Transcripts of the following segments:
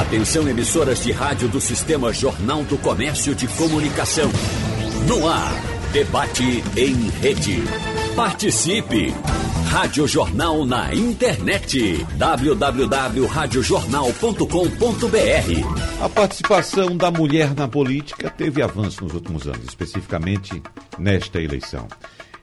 Atenção emissoras de rádio do Sistema Jornal do Comércio de Comunicação. No ar, debate em rede. Participe! Rádio Jornal na internet. www.radiojornal.com.br A participação da mulher na política teve avanço nos últimos anos, especificamente nesta eleição.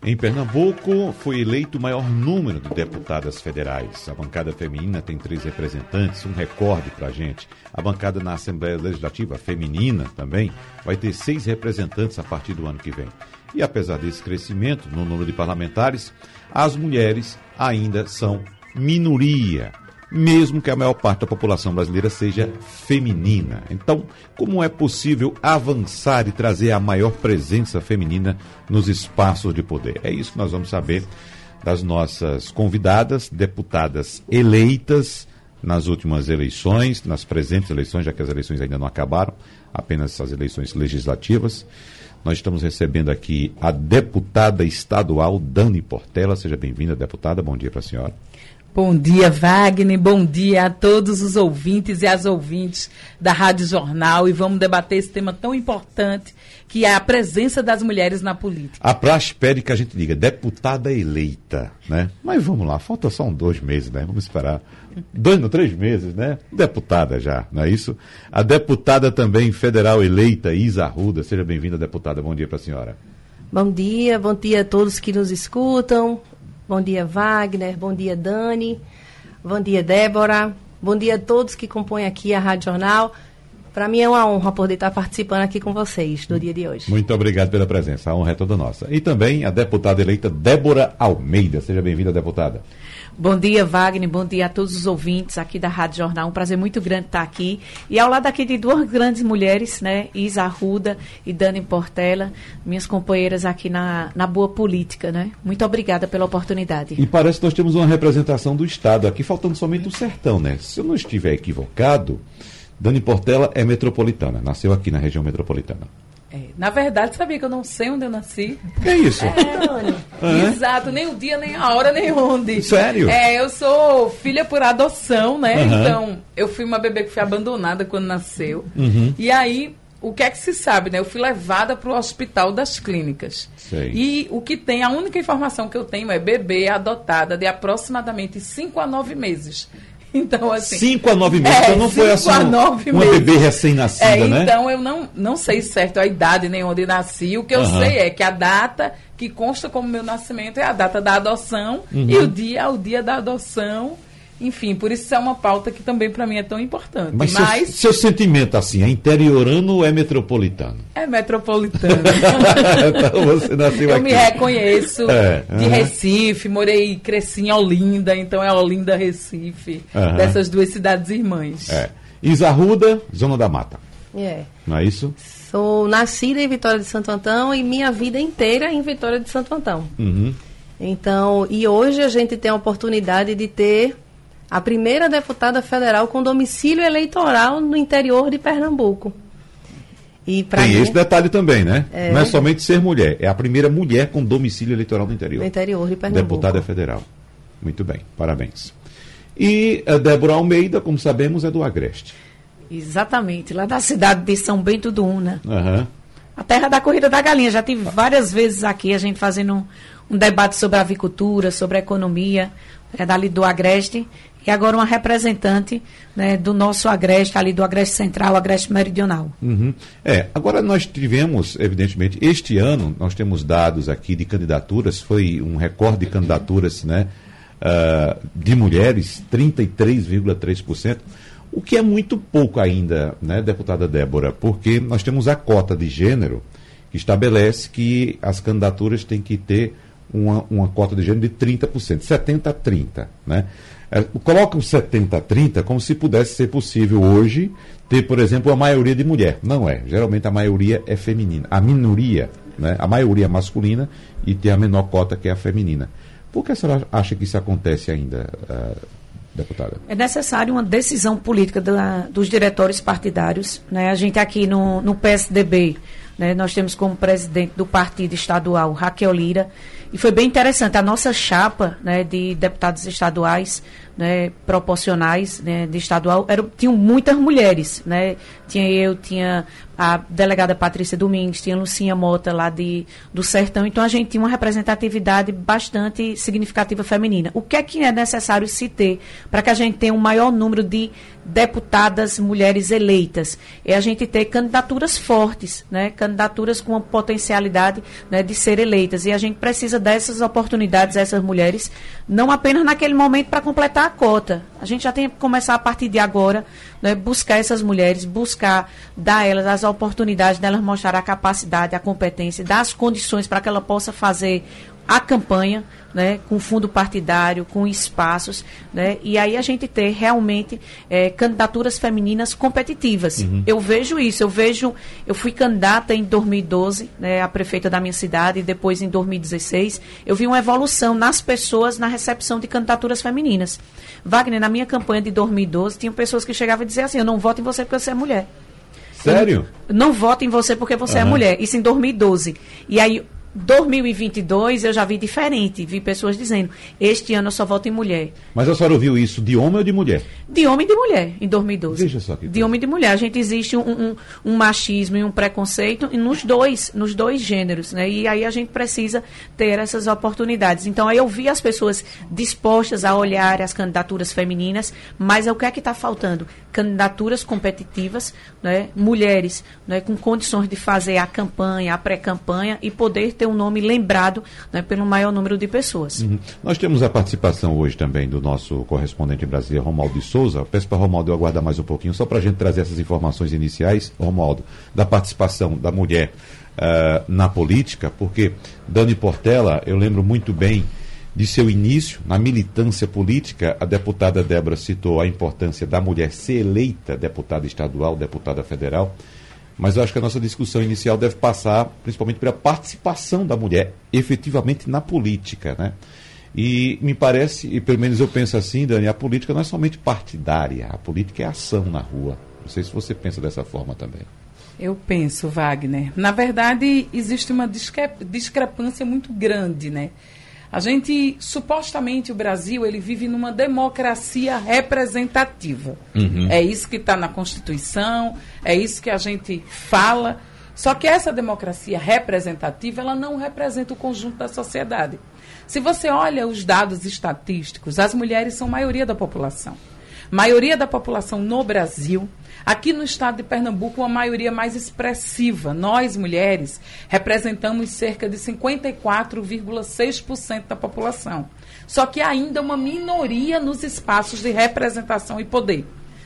Em Pernambuco, foi eleito o maior número de deputadas federais. A bancada feminina tem três representantes, um recorde para a gente. A bancada na Assembleia Legislativa, feminina também, vai ter seis representantes a partir do ano que vem. E apesar desse crescimento no número de parlamentares, as mulheres ainda são minoria mesmo que a maior parte da população brasileira seja feminina. Então, como é possível avançar e trazer a maior presença feminina nos espaços de poder? É isso que nós vamos saber das nossas convidadas, deputadas eleitas nas últimas eleições, nas presentes eleições, já que as eleições ainda não acabaram, apenas as eleições legislativas. Nós estamos recebendo aqui a deputada estadual Dani Portela. Seja bem-vinda, deputada. Bom dia para a senhora. Bom dia, Wagner. Bom dia a todos os ouvintes e as ouvintes da Rádio Jornal. E vamos debater esse tema tão importante que é a presença das mulheres na política. A praxe pede que a gente diga deputada eleita, né? Mas vamos lá, falta só um dois meses, né? Vamos esperar. Dois, não, três meses, né? Deputada já, não é isso? A deputada também federal eleita, Isa Arruda. Seja bem-vinda, deputada. Bom dia para a senhora. Bom dia, bom dia a todos que nos escutam. Bom dia, Wagner. Bom dia, Dani. Bom dia, Débora. Bom dia a todos que compõem aqui a Rádio Jornal. Para mim é uma honra poder estar participando aqui com vocês no dia de hoje. Muito obrigado pela presença. A honra é toda nossa. E também a deputada eleita Débora Almeida. Seja bem-vinda, deputada. Bom dia, Wagner. Bom dia a todos os ouvintes aqui da Rádio Jornal. Um prazer muito grande estar aqui. E ao lado aqui de duas grandes mulheres, né? Isa Arruda e Dani Portela, minhas companheiras aqui na, na Boa Política, né? Muito obrigada pela oportunidade. E parece que nós temos uma representação do Estado aqui, faltando somente o sertão, né? Se eu não estiver equivocado, Dani Portela é metropolitana, nasceu aqui na região metropolitana. É, na verdade, sabia que eu não sei onde eu nasci? Que é isso? É, Exato, nem o dia, nem a hora, nem onde. Sério? É, eu sou filha por adoção, né? Uhum. Então, eu fui uma bebê que foi abandonada quando nasceu. Uhum. E aí, o que é que se sabe, né? Eu fui levada para o hospital das clínicas. Sei. E o que tem, a única informação que eu tenho é bebê adotada de aproximadamente 5 a 9 meses. Então, assim. 5 a 9 meses. É, então não foi assim. uma meses. bebê recém-nascida, É, né? então eu não, não sei certo a idade nem onde nasci. O que eu Aham. sei é que a data que consta como meu nascimento é a data da adoção Uhum. e o dia é o dia da adoção. Enfim, por isso é uma pauta que também para mim é tão importante. Mas, Mas, seu, seu sentimento, assim, é interiorano ou é metropolitano? é metropolitano. então você nasceu eu aqui. me reconheço É, de aham. Recife, morei e cresci em Olinda, então é Olinda, Recife, Aham. dessas duas cidades irmãs. É. Isarruda, Zona da Mata. É. Não é isso? Sou nascida em Vitória de Santo Antão e minha vida inteira em Vitória de Santo Antão. Uhum. Então, e hoje a gente tem a oportunidade de ter a primeira deputada federal com domicílio eleitoral no interior de Pernambuco. E para Tem mim, esse detalhe também, né? É. Não é somente ser mulher, é a primeira mulher com domicílio eleitoral no interior. no interior de Pernambuco. Deputada federal. Muito bem, parabéns. E a Débora Almeida, como sabemos, é do Agreste. Exatamente, lá da cidade de São Bento do Una. Aham. A terra da corrida da galinha. Já tive várias vezes aqui a gente fazendo um, um debate sobre a avicultura, sobre a economia, é dali do Agreste. E agora uma representante né, do nosso Agreste, ali do Agreste Central, Agreste Meridional. Uhum. É, agora nós tivemos, evidentemente, este ano, nós temos dados aqui de candidaturas, foi um recorde de candidaturas né, ah, de mulheres, 33,3%, o que é muito pouco ainda, né, deputada Débora, porque nós temos a cota de gênero que estabelece que as candidaturas têm que ter uma, uma cota de gênero de 30%, 70 a 30, né? É, coloca o 70 a 30 como se pudesse ser possível hoje ter, por exemplo, a maioria de mulher. Não é. Geralmente a maioria é feminina. A minoria, né? a maioria é masculina e tem a menor cota que é a feminina. Por que a senhora acha que isso acontece ainda, ah, deputada? É necessário uma decisão política da- dos diretórios partidários. Né? A gente aqui no, no PSDB, né, nós temos como presidente do partido estadual Raquel Lira, e foi bem interessante. A nossa chapa né, de deputados estaduais né, proporcionais né, de estadual eram, tinham muitas mulheres. Né? Tinha eu, tinha a delegada Patrícia Domingues, tinha Lucinha Mota lá de, do Sertão. Então a gente tinha uma representatividade bastante significativa feminina. O que é que é necessário se ter para que a gente tenha um maior número de deputadas mulheres eleitas? É a gente ter candidaturas fortes, né? candidaturas com a potencialidade né, de ser eleitas. E a gente precisa dessas oportunidades essas mulheres, não apenas naquele momento para completar a cota. A gente já tem que começar a partir de agora, né, buscar essas mulheres, buscar dar a elas as oportunidades delas mostrar a capacidade, a competência, dar as condições para que ela possa fazer a campanha, né, com fundo partidário, com espaços, né, e aí a gente ter realmente é, candidaturas femininas competitivas. Uhum. Eu vejo isso, eu vejo, eu fui candidata em 2012, né, a prefeita da minha cidade, e depois em 2016, eu vi uma evolução nas pessoas na recepção de candidaturas femininas. Wagner, na minha campanha de 2012, tinham pessoas que chegavam a dizer assim, eu não voto em você porque você é mulher. Sério? não voto em você porque você uhum. é mulher. Isso em 2012. E aí 2022 eu já vi diferente, vi pessoas dizendo, este ano eu só voto em mulher. Mas a senhora ouviu isso de homem ou de mulher? De homem e de mulher, em 2012. Veja só que De homem e de mulher. A gente existe um, um, um, machismo e um preconceito nos dois, nos dois gêneros, né? E aí a gente precisa ter essas oportunidades. Então aí eu vi as pessoas dispostas a olhar as candidaturas femininas, mas é o que é que está faltando? Candidaturas competitivas, né? mulheres né? com condições de fazer a campanha, a pré-campanha e poder ter um nome lembrado né, pelo maior número de pessoas. Uhum. Nós temos a participação hoje também do nosso correspondente em Brasília, Romaldo de Souza. peço para Romaldo eu aguardar mais um pouquinho, só para a gente trazer essas informações iniciais, Romaldo, da participação da mulher uh, na política, porque Dani Portela, eu lembro muito bem de seu início na militância política, a deputada Débora citou a importância da mulher ser eleita deputada estadual, deputada federal. Mas eu acho que a nossa discussão inicial deve passar principalmente pela participação da mulher efetivamente na política, né? E me parece, e pelo menos eu penso assim, Dani, a política não é somente partidária, a política é ação na rua. Não sei se você pensa dessa forma também. Eu penso, Wagner. Na verdade, existe uma discrepância muito grande, né? A gente, supostamente, o Brasil, ele vive numa democracia representativa. Uhum. É isso que está na Constituição, é isso que a gente fala. Só que essa democracia representativa, ela não representa o conjunto da sociedade. Se você olha os dados estatísticos, as mulheres são maioria da população. Maioria da população no Brasil Aqui no estado de Pernambuco, uma maioria mais expressiva. Nós, mulheres, representamos cerca de 54,6% da população. Só que ainda uma minoria nos espaços de representação e poder.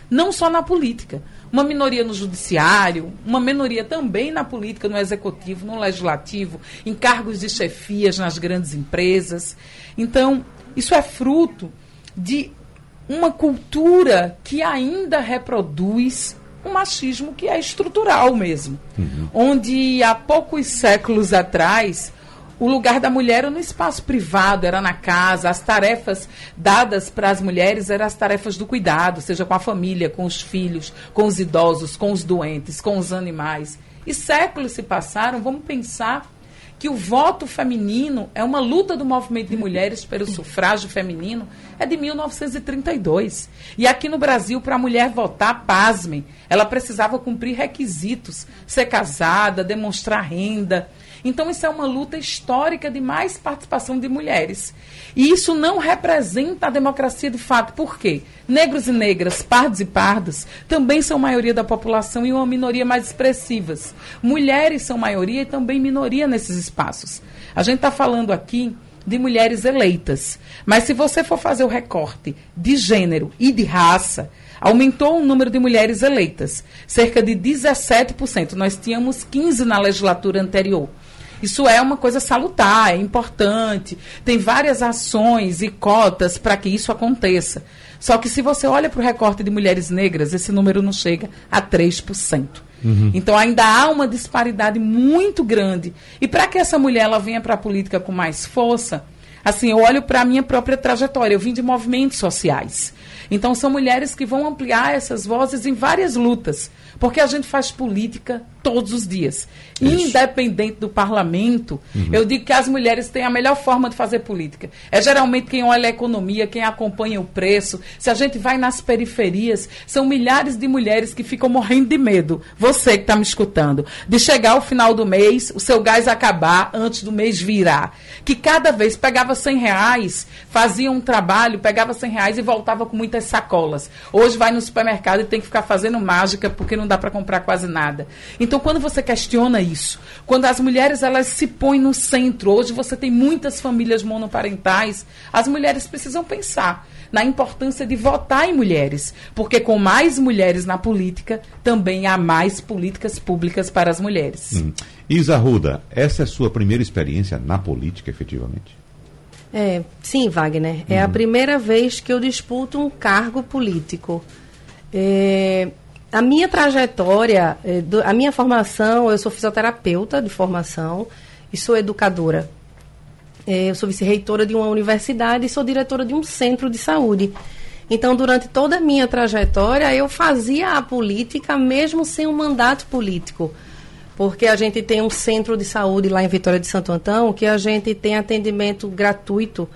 Não só na política. Uma minoria no judiciário, uma minoria também na política, no executivo, no legislativo, em cargos de chefias nas grandes empresas. Então, isso é fruto de uma cultura que ainda reproduz um machismo que é estrutural mesmo. Uhum. Onde há poucos séculos atrás o lugar da mulher era no espaço privado, era na casa. As tarefas dadas para as mulheres eram as tarefas do cuidado, seja com a família, com os filhos, com os idosos, com os doentes, com os animais. E séculos se passaram, vamos pensar que o voto feminino é uma luta do movimento de mulheres pelo sufrágio feminino, é de 1932. E aqui no Brasil, para a mulher votar, pasmem, ela precisava cumprir requisitos, ser casada, demonstrar renda. Então, isso é uma luta histórica de mais participação de mulheres. E isso não representa a democracia de fato. Por quê? Negros e negras, pardos e pardas, também são maioria da população e uma minoria mais expressivas. Mulheres são maioria e também minoria nesses espaços. A gente está falando aqui de mulheres eleitas. Mas se você for fazer o recorte de gênero e de raça, aumentou o número de mulheres eleitas, cerca de 17%. Nós tínhamos 15 na legislatura anterior. Isso é uma coisa salutar, é importante. Tem várias ações e cotas para que isso aconteça. Só que se você olha para o recorte de mulheres negras, esse número não chega a 3%. Uhum. Então ainda há uma disparidade muito grande. E para que essa mulher ela venha para a política com mais força, assim, eu olho para a minha própria trajetória. Eu vim de movimentos sociais. Então, são mulheres que vão ampliar essas vozes em várias lutas, porque a gente faz política todos os dias. Isso. Independente do parlamento, uhum. eu digo que as mulheres têm a melhor forma de fazer política. É geralmente quem olha a economia, quem acompanha o preço. Se a gente vai nas periferias, são milhares de mulheres que ficam morrendo de medo. Você que está me escutando, de chegar ao final do mês, o seu gás acabar antes do mês virar. Que cada vez pegava 100 reais, fazia um trabalho, pegava 100 reais e voltava com muitas sacolas. Hoje vai no supermercado e tem que ficar fazendo mágica porque não dá para comprar quase nada. Então, quando você questiona isso, quando as mulheres elas se põem no centro, hoje você tem muitas famílias monoparentais, as mulheres precisam pensar na importância de votar em mulheres, porque com mais mulheres na política, também há mais políticas públicas para as mulheres. Hum. Isa Ruda, essa é a sua primeira experiência na política, efetivamente? É, sim, Wagner. É a uhum. primeira vez que eu disputo um cargo político. É, a minha trajetória, eh, a minha formação, eu sou fisioterapeuta de formação e sou educadora. Eh, eu sou vice-reitora de uma universidade e sou diretora de um centro de saúde. Então, durante toda a minha trajetória, eu fazia a política mesmo sem um mandato político. Porque a gente tem um centro de saúde lá em Vitória de Santo Antão, que a gente tem atendimento gratuito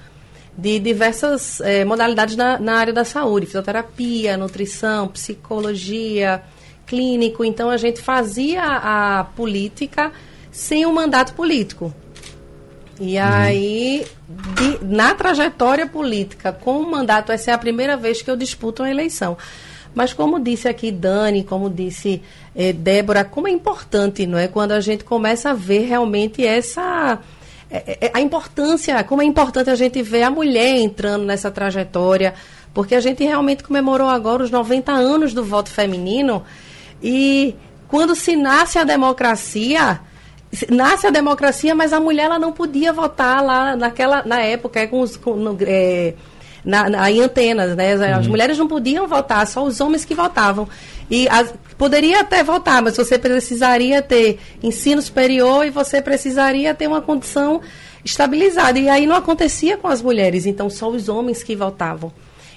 de diversas é, modalidades na, na, área da saúde, fisioterapia, nutrição, psicologia, clínico. Então a gente fazia a política sem um mandato político. E uhum. aí, de, na trajetória política, com o mandato, essa é a primeira vez que eu disputo uma eleição. Mas como disse aqui Dani, como disse eh, Débora, como é importante, não é? Quando a gente começa a ver realmente essa é, é, a importância, como é importante a gente ver a mulher entrando nessa trajetória, porque a gente realmente comemorou agora os 90 anos do voto feminino e quando se nasce a democracia, nasce a democracia, mas a mulher ela não podia votar lá naquela na época é, com os com, no, é, na, na, em antenas, né? As uhum. mulheres não podiam votar, só os homens que votavam. E as, poderia até votar, mas você precisaria ter ensino superior e você precisaria ter uma condição estabilizada. E aí não acontecia com as mulheres, então só os homens que votavam.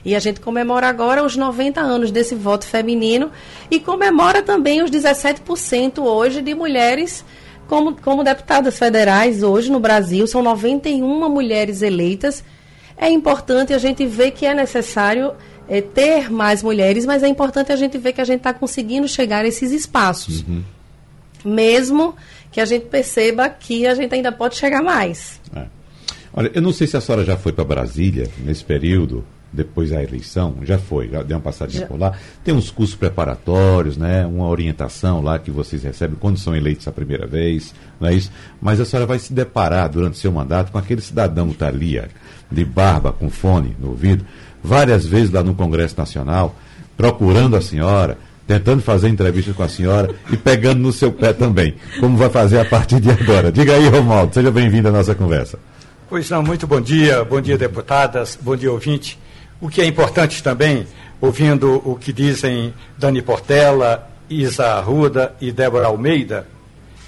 E a gente comemora agora os 90 anos desse voto feminino e comemora também os 17% hoje de mulheres como, como deputadas federais hoje no Brasil. São 91 mulheres eleitas é importante a gente ver que é necessário é, ter mais mulheres, mas é importante a gente ver que a gente está conseguindo chegar a esses espaços. Uhum. Mesmo que a gente perceba que a gente ainda pode chegar mais. É. Olha, eu não sei se a senhora já foi para Brasília nesse período, depois da eleição, já foi, já deu uma passadinha já. por lá. Tem uns cursos preparatórios, né? Uma orientação lá que vocês recebem quando são eleitos a primeira vez, não é isso? Mas a senhora vai se deparar durante seu mandato com aquele cidadão que está ali, de barba, com fone no ouvido, várias vezes lá no Congresso Nacional, procurando a senhora, tentando fazer entrevistas com a senhora e pegando no seu pé também, como vai fazer a partir de agora. Diga aí, Romualdo, seja bem-vindo à nossa conversa. Pois não, muito bom dia, bom dia, deputadas, bom dia, ouvinte. O que é importante também, ouvindo o que dizem Dani Portela, Isa Arruda e Débora Almeida,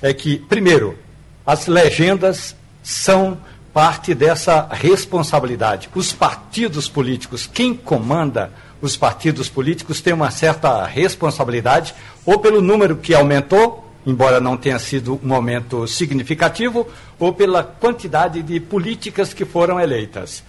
é que, primeiro, as legendas são parte dessa responsabilidade. Os partidos políticos, quem comanda os partidos políticos, tem uma certa responsabilidade, ou pelo número que aumentou, embora não tenha sido um aumento significativo, ou pela quantidade de políticas que foram eleitas.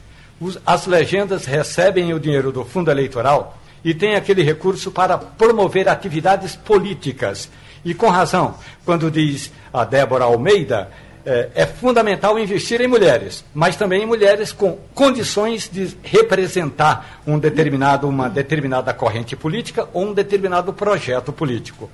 As legendas recebem o dinheiro do fundo eleitoral e têm aquele recurso para promover atividades políticas. E com razão, quando diz a Débora Almeida, é, é, fundamental investir em mulheres, mas também em mulheres com condições de representar um determinado, uma determinada corrente política ou um determinado projeto político.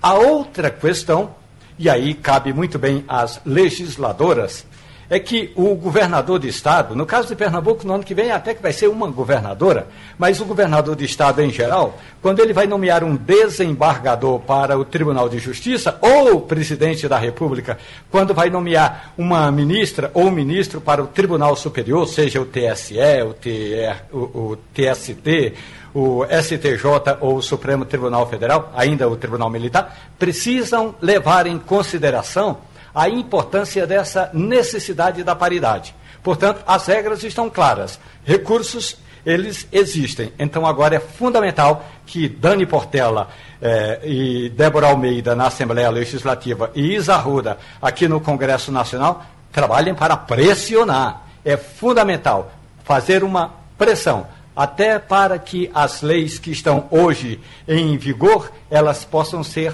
A outra questão, e aí cabe muito bem às legisladoras, é que o governador de estado, no caso de Pernambuco, no ano que vem até que vai ser uma governadora, mas o governador de estado em geral, quando ele vai nomear um desembargador para o Tribunal de Justiça, ou o presidente da República, quando vai nomear uma ministra ou ministro para o Tribunal Superior, seja o TSE, o, TR, o, o TST, o STJ ou o Supremo Tribunal Federal, ainda o Tribunal Militar, precisam levar em consideração a importância dessa necessidade da paridade. Portanto, as regras estão claras. Recursos eles existem. Então agora é fundamental que Dani Portela eh, e Débora Almeida na Assembleia Legislativa e Isa Ruda aqui no Congresso Nacional trabalhem para pressionar. É fundamental fazer uma pressão até para que as leis que estão hoje em vigor elas possam ser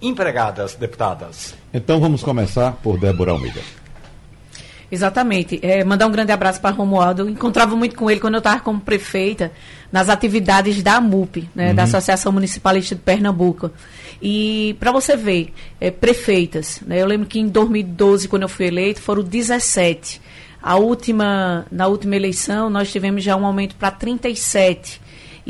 empregadas, deputadas. Então vamos começar por Débora Almeida. Exatamente. É, mandar um grande abraço para Romualdo. Eu encontrava muito com ele quando eu estava como prefeita nas atividades da MUP, né, uhum. da Associação Municipalista de Pernambuco. E para você ver, é, prefeitas, né, eu lembro que em 2012, quando eu fui eleito, foram 17. A última, na última eleição, nós tivemos já um aumento para 37.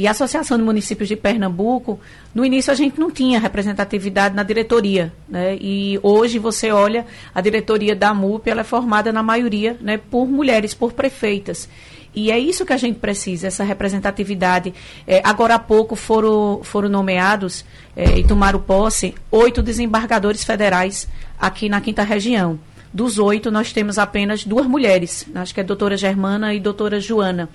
E a Associação de Municípios de Pernambuco, no início a gente não tinha representatividade na diretoria, né? E hoje você olha, a diretoria da MUP, ela é formada na maioria, né, por mulheres, por prefeitas. E é isso que a gente precisa, essa representatividade. É, agora há pouco foram, foram nomeados é, e tomaram posse oito desembargadores federais aqui na quinta região. Dos oito, nós temos apenas duas mulheres, acho que é a doutora Germana e a doutora Joana.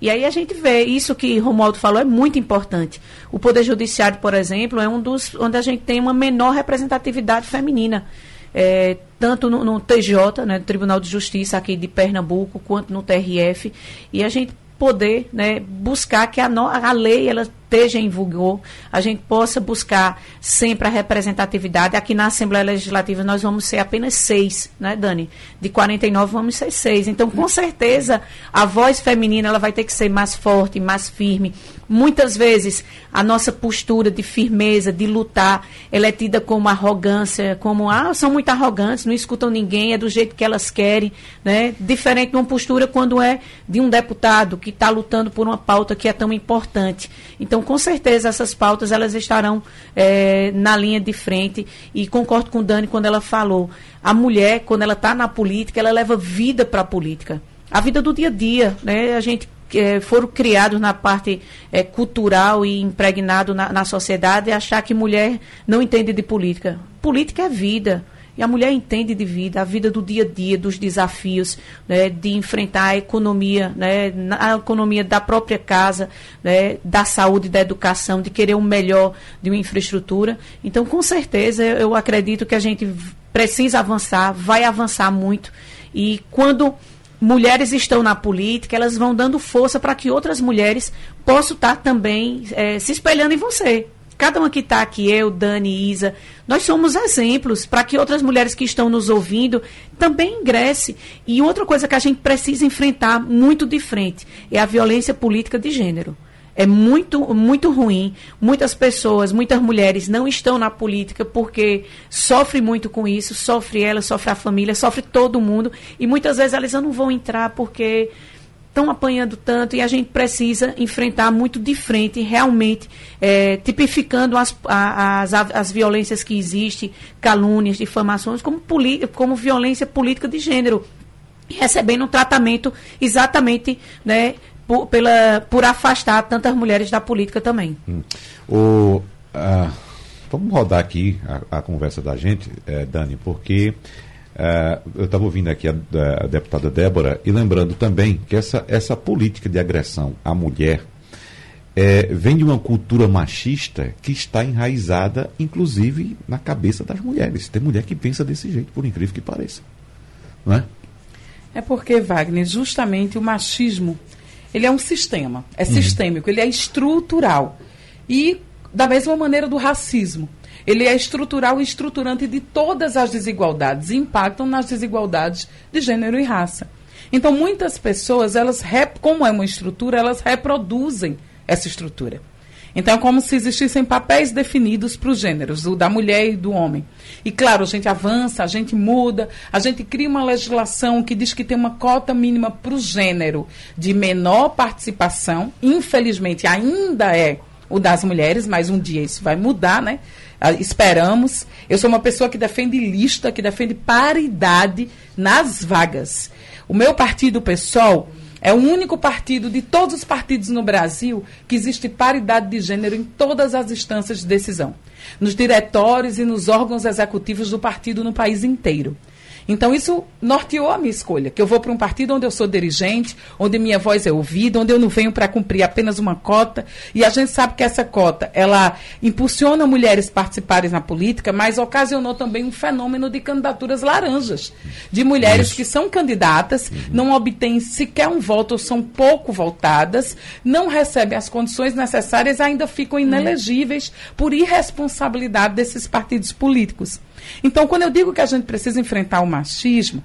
E aí a gente vê, isso que Romualdo falou é muito importante. O Poder Judiciário, por exemplo, é um dos onde a gente tem uma menor representatividade feminina. É, tanto no, no TJ, né, Tribunal de Justiça aqui de Pernambuco, quanto no TRF. E a gente poder né, buscar que a, no, a lei ela esteja em vigor, a gente possa buscar sempre a representatividade. Aqui na Assembleia Legislativa nós vamos ser apenas seis, né, Dani? De 49 vamos ser seis. Então, com certeza, a voz feminina ela vai ter que ser mais forte, mais firme. Muitas vezes a nossa postura de firmeza, de lutar, ela é tida como arrogância, como ah, são muito arrogantes, não escutam ninguém, é do jeito que elas querem, né? Diferente de uma postura quando é de um deputado que está lutando por uma pauta que é tão importante. Então, então, com certeza, essas pautas elas estarão é, na linha de frente. E concordo com Dani quando ela falou: a mulher, quando ela está na política, ela leva vida para a política. A vida do dia a dia. Né? A gente é, foram criados na parte é, cultural e impregnado na, na sociedade e achar que mulher não entende de política. Política é vida. E a mulher entende de vida, a vida do dia a dia, dos desafios, né, de enfrentar a economia, né, a economia da própria casa, né, da saúde, da educação, de querer o um melhor de uma infraestrutura. Então, com certeza, eu acredito que a gente precisa avançar, vai avançar muito. E quando mulheres estão na política, elas vão dando força para que outras mulheres possam estar também é, se espelhando em você. Cada uma que está aqui, eu, Dani, Isa, nós somos exemplos para que outras mulheres que estão nos ouvindo também ingressem. E outra coisa que a gente precisa enfrentar muito de frente é a violência política de gênero. É muito, muito ruim. Muitas pessoas, muitas mulheres não estão na política porque sofrem muito com isso, sofre ela, sofre a família, sofre todo mundo. E muitas vezes elas não vão entrar porque estão apanhando tanto e a gente precisa enfrentar muito de frente, realmente, é, tipificando as, as, as violências que existem, calúnias, difamações, como, como violência política de gênero, recebendo um tratamento exatamente né, por, pela, por afastar tantas mulheres da política também. Hum. O, uh, vamos rodar aqui a, a conversa da gente, eh, Dani, porque eu estava ouvindo aqui a, a, deputada Débora e lembrando também que essa, essa política de agressão à mulher é, vem de uma cultura machista que está enraizada, inclusive, na cabeça das mulheres. Tem mulher que pensa desse jeito, por incrível que pareça. Não é? É porque, Wagner, justamente o machismo ele é um sistema, é uhum. sistêmico, ele é estrutural. E da mesma maneira do racismo ele é estrutural e estruturante de todas as desigualdades, impactam nas desigualdades de gênero e raça. Então, muitas pessoas, elas, como é uma estrutura, elas reproduzem essa estrutura. Então, é como se existissem papéis definidos para os gêneros, o da mulher e do homem. E, claro, a gente avança, a gente muda, a gente cria uma legislação que diz que tem uma cota mínima para o gênero de menor participação. Infelizmente, ainda é o das mulheres, mas um dia isso vai mudar, né? Ah, esperamos. Eu sou uma pessoa que defende lista, que defende paridade nas vagas. O meu partido, o PSOL, é o único partido de todos os partidos no Brasil que existe paridade de gênero em todas as instâncias de decisão, nos diretórios e nos órgãos executivos do partido no país inteiro. Então isso norteou a minha escolha, que eu vou para um partido onde eu sou dirigente, onde minha voz é ouvida, onde eu não venho para cumprir apenas uma cota, e a gente sabe que essa cota, ela impulsiona mulheres participarem na política, mas ocasionou também um fenômeno de candidaturas laranjas, de mulheres que são candidatas, não obtêm sequer um voto ou são pouco votadas, não recebem as condições necessárias e ainda ficam inelegíveis por irresponsabilidade desses partidos políticos. Então, quando eu digo que a gente precisa enfrentar o machismo,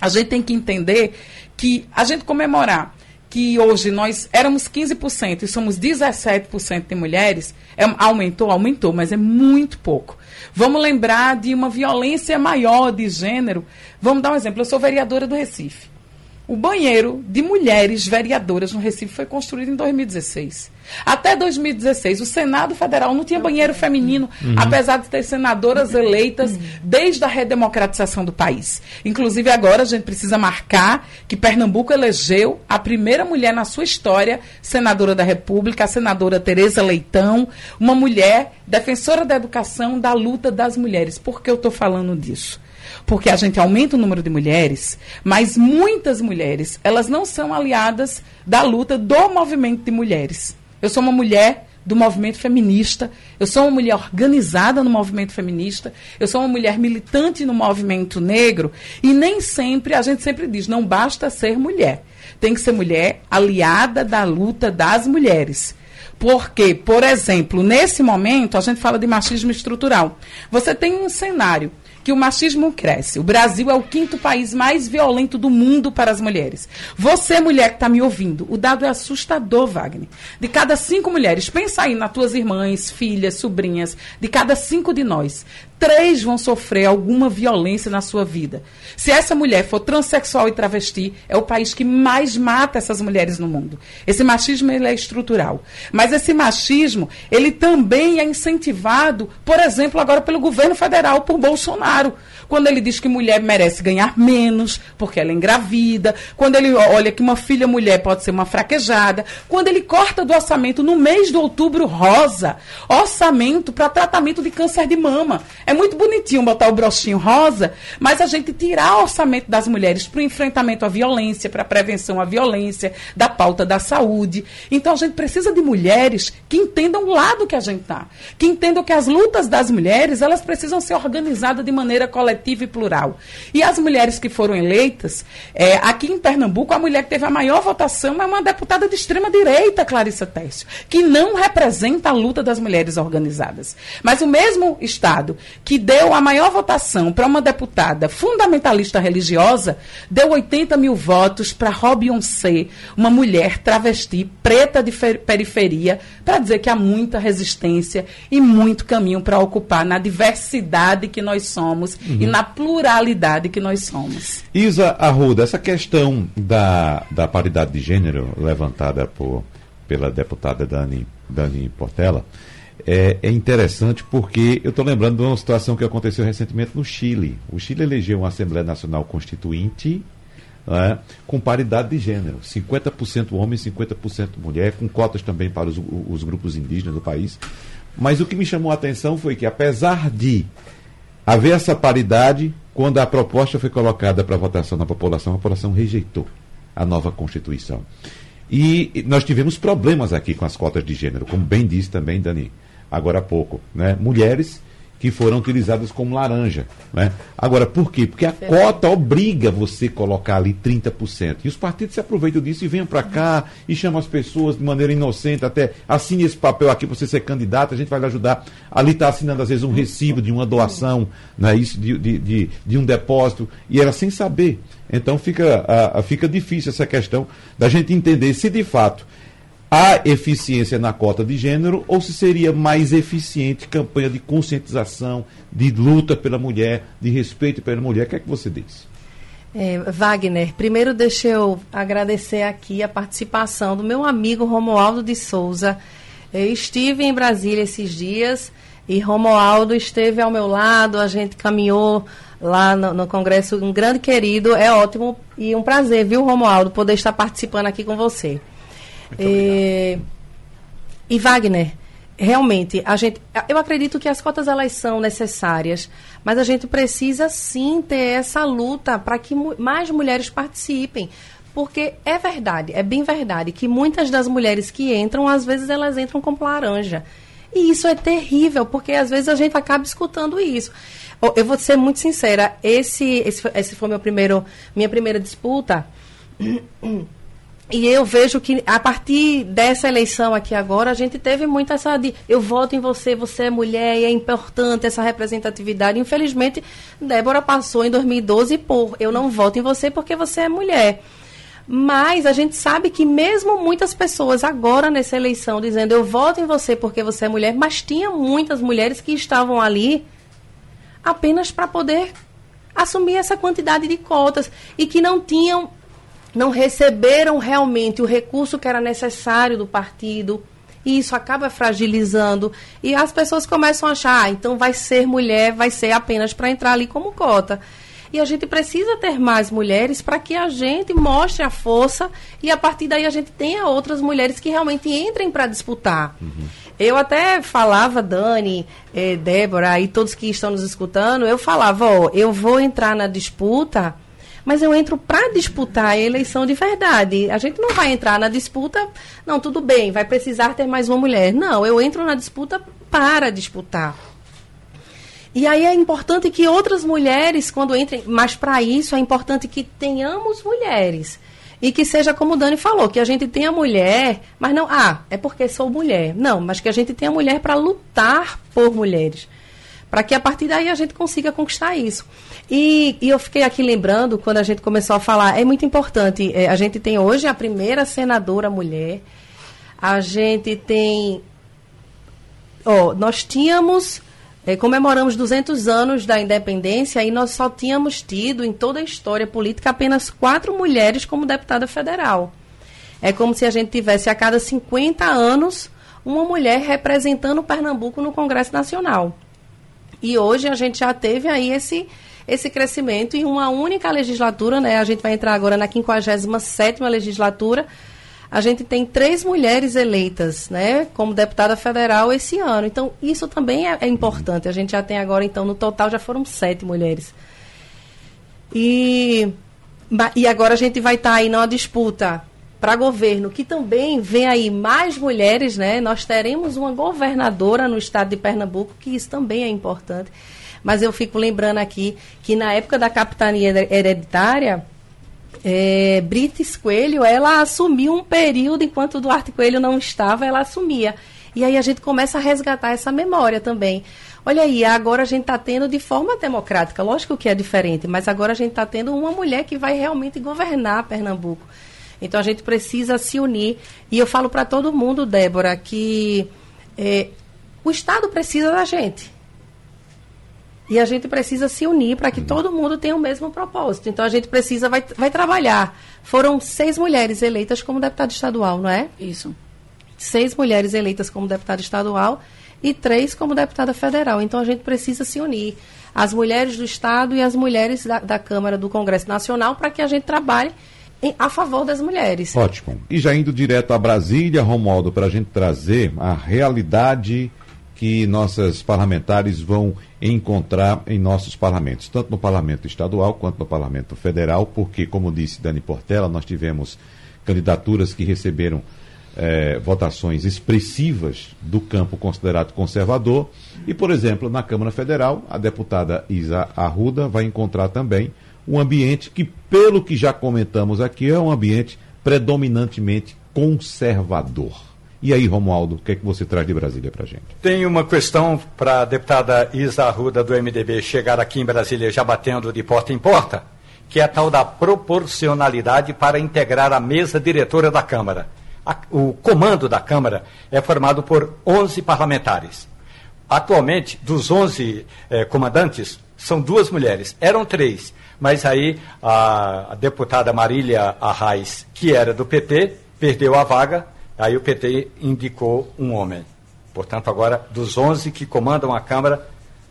a gente tem que entender que a gente comemorar que hoje nós éramos 15% e somos 17% de mulheres, é, aumentou, aumentou, mas é muito pouco. Vamos lembrar de uma violência maior de gênero. Vamos dar um exemplo. Eu sou vereadora do Recife. O banheiro de mulheres vereadoras no Recife foi construído em 2016. Até 2016, o Senado Federal não tinha banheiro feminino, uhum. apesar de ter senadoras eleitas desde a redemocratização do país. Inclusive, agora a gente precisa marcar que Pernambuco elegeu a primeira mulher na sua história senadora da República, a senadora Tereza Leitão, uma mulher defensora da educação, da luta das mulheres. Por que eu estou falando disso? Porque a gente aumenta o número de mulheres, mas muitas mulheres, elas não são aliadas da luta do movimento de mulheres. Eu sou uma mulher do movimento feminista, eu sou uma mulher organizada no movimento feminista, eu sou uma mulher militante no movimento negro, e nem sempre, a gente sempre diz, não basta ser mulher. Tem que ser mulher aliada da luta das mulheres. Porque, por exemplo, nesse momento, a gente fala de machismo estrutural. Você tem um cenário que o machismo cresce. O Brasil é o quinto país mais violento do mundo para as mulheres. Você, mulher que está me ouvindo, o dado é assustador, Wagner. De cada cinco mulheres, pensa aí nas tuas irmãs, filhas, sobrinhas, de cada cinco de nós, três vão sofrer alguma violência na sua vida. Se essa mulher for transexual e travesti, é o país que mais mata essas mulheres no mundo. Esse machismo ele é estrutural. Mas esse machismo, ele também é incentivado, por exemplo, agora pelo governo federal, por Bolsonaro quando ele diz que mulher merece ganhar menos, porque ela é engravida, quando ele olha que uma filha mulher pode ser uma fraquejada, quando ele corta do orçamento no mês de outubro rosa, orçamento para tratamento de câncer de mama. É muito bonitinho botar o brochinho rosa, mas a gente tirar o orçamento das mulheres para o enfrentamento à violência, para a prevenção à violência, da pauta da saúde. Então a gente precisa de mulheres que entendam o lado que a gente está, que entendam que as lutas das mulheres, elas precisam ser organizadas de maneira coletiva e plural. E as mulheres que foram eleitas, é, aqui em Pernambuco, a mulher que teve a maior votação é uma deputada de extrema-direita, Clarissa Tessio, que não representa a luta das mulheres organizadas. Mas o mesmo Estado que deu a maior votação para uma deputada fundamentalista religiosa, deu 80 mil votos para Robionce, uma mulher travesti, preta de periferia, para dizer que há muita resistência e muito caminho para ocupar na diversidade que nós somos uhum. e na pluralidade que nós somos. Isa Arruda, essa questão da, da paridade de gênero levantada por, pela deputada Dani, Dani Portela é, é interessante porque eu estou lembrando de uma situação que aconteceu recentemente no Chile. O Chile elegeu uma Assembleia Nacional Constituinte é, com paridade de gênero, 50% homem, 50% mulher, com cotas também para os, os grupos indígenas do país. Mas o que me chamou a atenção foi que, apesar de haver essa paridade, quando a proposta foi colocada para votação na população, a população rejeitou a nova Constituição. E nós tivemos problemas aqui com as cotas de gênero, como bem disse também Dani, agora há pouco. Né? Mulheres que foram utilizadas como laranja. Né? Agora, por quê? Porque a cota obriga você a colocar ali 30%. E os partidos se aproveitam disso e vêm para cá e chamam as pessoas de maneira inocente, até assine esse papel aqui para você ser candidato, a gente vai lhe ajudar. Ali está assinando, às vezes, um recibo de uma doação, né? Isso, de, de, de, de um depósito, e era sem saber. Então fica, a, a, fica difícil essa questão da gente entender se de fato há eficiência na cota de gênero ou se seria mais eficiente campanha de conscientização, de luta pela mulher, de respeito pela mulher? O que é que você diz? É, Wagner, primeiro deixa eu agradecer aqui a participação do meu amigo Romualdo de Souza. Eu estive em Brasília esses dias e Romualdo esteve ao meu lado, a gente caminhou lá no, no, Congresso, um grande querido, é ótimo e um prazer, viu, Romualdo, poder estar participando aqui com você. E, e Wagner, realmente, a gente, eu acredito que as cotas elas são necessárias, mas a gente precisa sim ter essa luta para que mais mulheres participem. Porque é verdade, é bem verdade, que muitas das mulheres que entram, às vezes elas entram como laranja. E isso é terrível, porque às vezes a gente acaba escutando isso. Eu vou ser muito sincera, esse, esse, esse foi meu primeiro, minha primeira disputa. E eu vejo que a partir dessa eleição aqui agora, a gente teve muito essa de eu voto em você, você é mulher e é importante essa representatividade. Infelizmente, Débora passou em 2012 por eu não voto em você porque você é mulher. Mas a gente sabe que mesmo muitas pessoas agora nessa eleição dizendo eu voto em você porque você é mulher, mas tinha muitas mulheres que estavam ali apenas para poder assumir essa quantidade de cotas e que não tinham não receberam realmente o recurso que era necessário do partido. E isso acaba fragilizando. E as pessoas começam a achar, ah, então vai ser mulher, vai ser apenas para entrar ali como cota. E a gente precisa ter mais mulheres para que a gente mostre a força e a partir daí a gente tenha outras mulheres que realmente entrem para disputar. Uhum. Eu até falava, Dani, eh, Débora e todos que estão nos escutando, eu falava, ó, eu vou entrar na disputa mas eu entro para disputar a eleição de verdade. A gente não vai entrar na disputa, não, tudo bem, vai precisar ter mais uma mulher. Não, eu entro na disputa para disputar. E aí é importante que outras mulheres, quando entrem, mas para isso é importante que tenhamos mulheres. E que seja como o Dani falou, que a gente tenha mulher, mas não, ah, é porque sou mulher. Não, mas que a gente tenha mulher para lutar por mulheres. Para que a partir daí a gente consiga conquistar isso. E, e, eu fiquei aqui lembrando, quando a gente começou a falar, é muito importante. É, a gente tem hoje a primeira senadora mulher. A gente tem. Ó, nós tínhamos. É, comemoramos 200 anos da independência e nós só tínhamos tido em toda a história política apenas quatro mulheres como deputada federal. É como se a gente tivesse a cada 50 anos uma mulher representando Pernambuco no Congresso Nacional. E hoje a gente já teve aí esse esse crescimento em uma única legislatura, né? A gente vai entrar agora na 57ª legislatura. A gente tem três mulheres eleitas, né, como deputada federal esse ano. Então, isso também é, é importante. A gente já tem agora, então, no total já foram sete mulheres. E, e agora a gente vai estar tá aí numa disputa para governo, que também vem aí mais mulheres, né? Nós teremos uma governadora no estado de Pernambuco, que isso também é importante. Mas eu fico lembrando aqui que na época da capitania hereditária, é, Brites Coelho, ela assumiu um período, enquanto Duarte Coelho não estava, ela assumia. E aí a gente começa a resgatar essa memória também. Olha aí, agora a gente está tendo de forma democrática, lógico que é diferente, mas agora a gente está tendo uma mulher que vai realmente governar Pernambuco. Então a gente precisa se unir. E eu falo para todo mundo, Débora, que é, o Estado precisa da gente. E a gente precisa se unir para que todo mundo tenha o mesmo propósito. Então a gente precisa, vai, vai trabalhar. Foram seis mulheres eleitas como deputada estadual, não é? Isso. Seis mulheres eleitas como deputada estadual e três como deputada federal. Então a gente precisa se unir. As mulheres do Estado e as mulheres da, da Câmara do Congresso Nacional para que a gente trabalhe a favor das mulheres. Ótimo. E já indo direto a Brasília, Romualdo, para a gente trazer a realidade que nossas parlamentares vão encontrar em nossos parlamentos, tanto no parlamento estadual quanto no parlamento federal, porque, como disse Dani Portela, nós tivemos candidaturas que receberam eh, votações expressivas do campo considerado conservador. E, por exemplo, na Câmara Federal, a deputada Isa Arruda vai encontrar também um ambiente que, pelo que já comentamos aqui, é um ambiente predominantemente conservador. E aí, Romualdo, o que é que você traz de Brasília para a gente? Tem uma questão para a deputada Isa Arruda, do MDB, chegar aqui em Brasília já batendo de porta em porta, que é a tal da proporcionalidade para integrar a mesa diretora da Câmara. A, o comando da Câmara é formado por 11 parlamentares. Atualmente, dos 11 eh, comandantes, são duas mulheres. Eram três, mas aí a, a deputada Marília Arraes, que era do PT, perdeu a vaga Aí o PT indicou um homem. Portanto, agora, dos 11 que comandam a Câmara,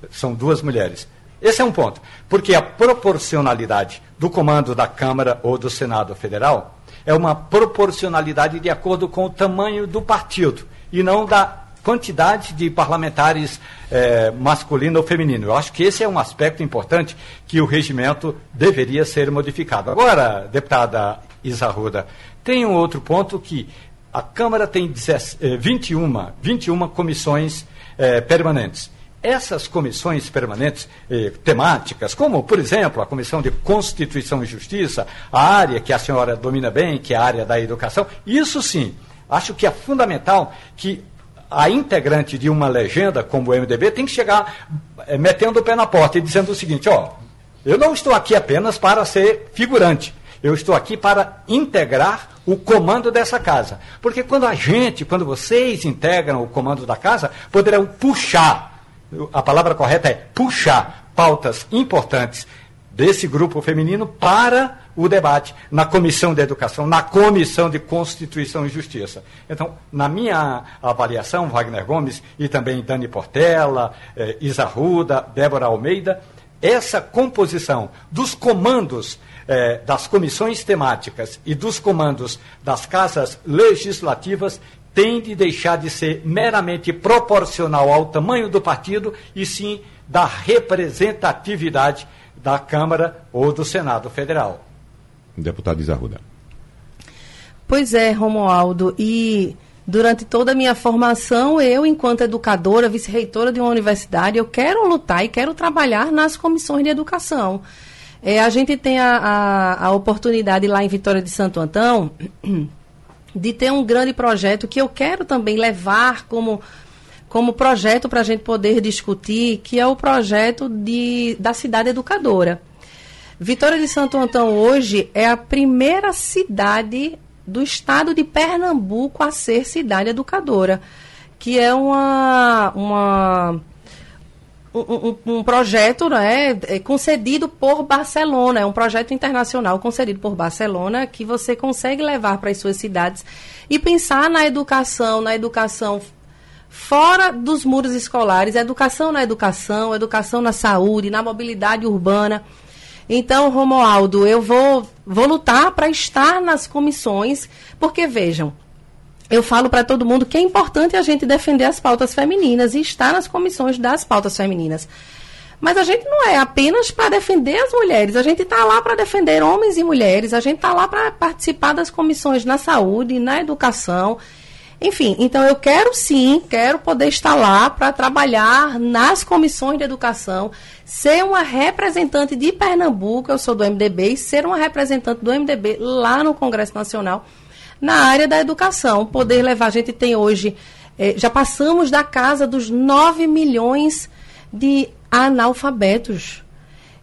são duas mulheres. Esse é um ponto. Porque a proporcionalidade do comando da Câmara ou do Senado Federal é uma proporcionalidade de acordo com o tamanho do partido e não da quantidade de parlamentares é, masculino ou feminino. Eu acho que esse é um aspecto importante que o regimento deveria ser modificado. Agora, deputada Isarruda, tem um outro ponto que a Câmara tem 21, 21 comissões é, permanentes. Essas comissões permanentes eh, temáticas, como, por exemplo, a Comissão de Constituição e Justiça, a área que a senhora domina bem, que é a área da educação, isso sim, acho que é fundamental que a integrante de uma legenda como o MDB tem que chegar eh, metendo o pé na porta e dizendo o seguinte: ó, eu não estou aqui apenas para ser figurante, eu estou aqui para integrar o comando dessa casa. Porque quando a gente, quando vocês integram o comando da casa, poderão puxar a palavra correta é puxar pautas importantes desse grupo feminino para o debate na Comissão de Educação, na Comissão de Constituição e Justiça. Então, na minha avaliação, Wagner Gomes e também Dani Portela, eh, Isa Ruda, Débora Almeida, essa composição dos comandos eh, das comissões temáticas e dos comandos das casas legislativas tem de deixar de ser meramente proporcional ao tamanho do partido e sim da representatividade da Câmara ou do Senado Federal. Deputado Isarruda. Pois é, Romualdo, e durante toda a minha formação, eu, enquanto educadora, vice-reitora de uma universidade, eu quero lutar e quero trabalhar nas comissões de educação. É, a gente tem a, a, a oportunidade lá em Vitória de Santo Antão de ter um grande projeto que eu quero também levar como, como projeto para a gente poder discutir, que é o projeto de, da cidade educadora. Vitória de Santo Antão hoje é a primeira cidade do estado de Pernambuco a ser cidade educadora, que é uma, uma um, um, projeto né, é, concedido por Barcelona, é um projeto internacional concedido por Barcelona que você consegue levar para as suas cidades e pensar na educação, na educação fora dos muros escolares, educação na educação, educação na saúde, na mobilidade urbana. Então, Romualdo, eu vou, vou lutar para estar nas comissões, porque vejam, eu falo para todo mundo que é importante a gente defender as pautas femininas e estar nas comissões das pautas femininas. Mas a gente não é apenas para defender as mulheres, a gente está lá para defender homens e mulheres, a gente está lá para participar das comissões na saúde, na educação. Enfim, então eu quero sim, quero poder estar lá para trabalhar nas comissões de educação, ser uma representante de Pernambuco, eu sou do MDB, e ser uma representante do MDB lá no Congresso Nacional na área da educação. Poder levar, a gente tem hoje, é, já passamos da casa dos 9 milhões de analfabetos.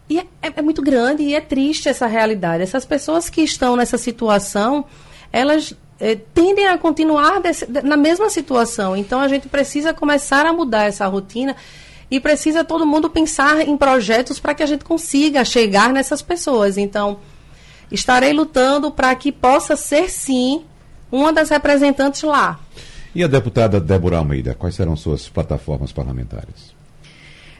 E é, é, é, muito grande e é triste essa realidade. Essas pessoas que estão nessa situação, elas tendem a continuar desse, na mesma situação. Então a gente precisa começar a mudar essa rotina e precisa todo mundo pensar em projetos para que a gente consiga chegar nessas pessoas. Então, estarei lutando para que possa ser, sim, uma das representantes lá. E a deputada Débora Almeida, quais serão suas plataformas parlamentares?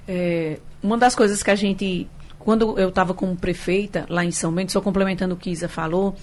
É, uma das coisas que a gente, quando eu estava como prefeita lá em São Bento, só complementando o que Isa falou,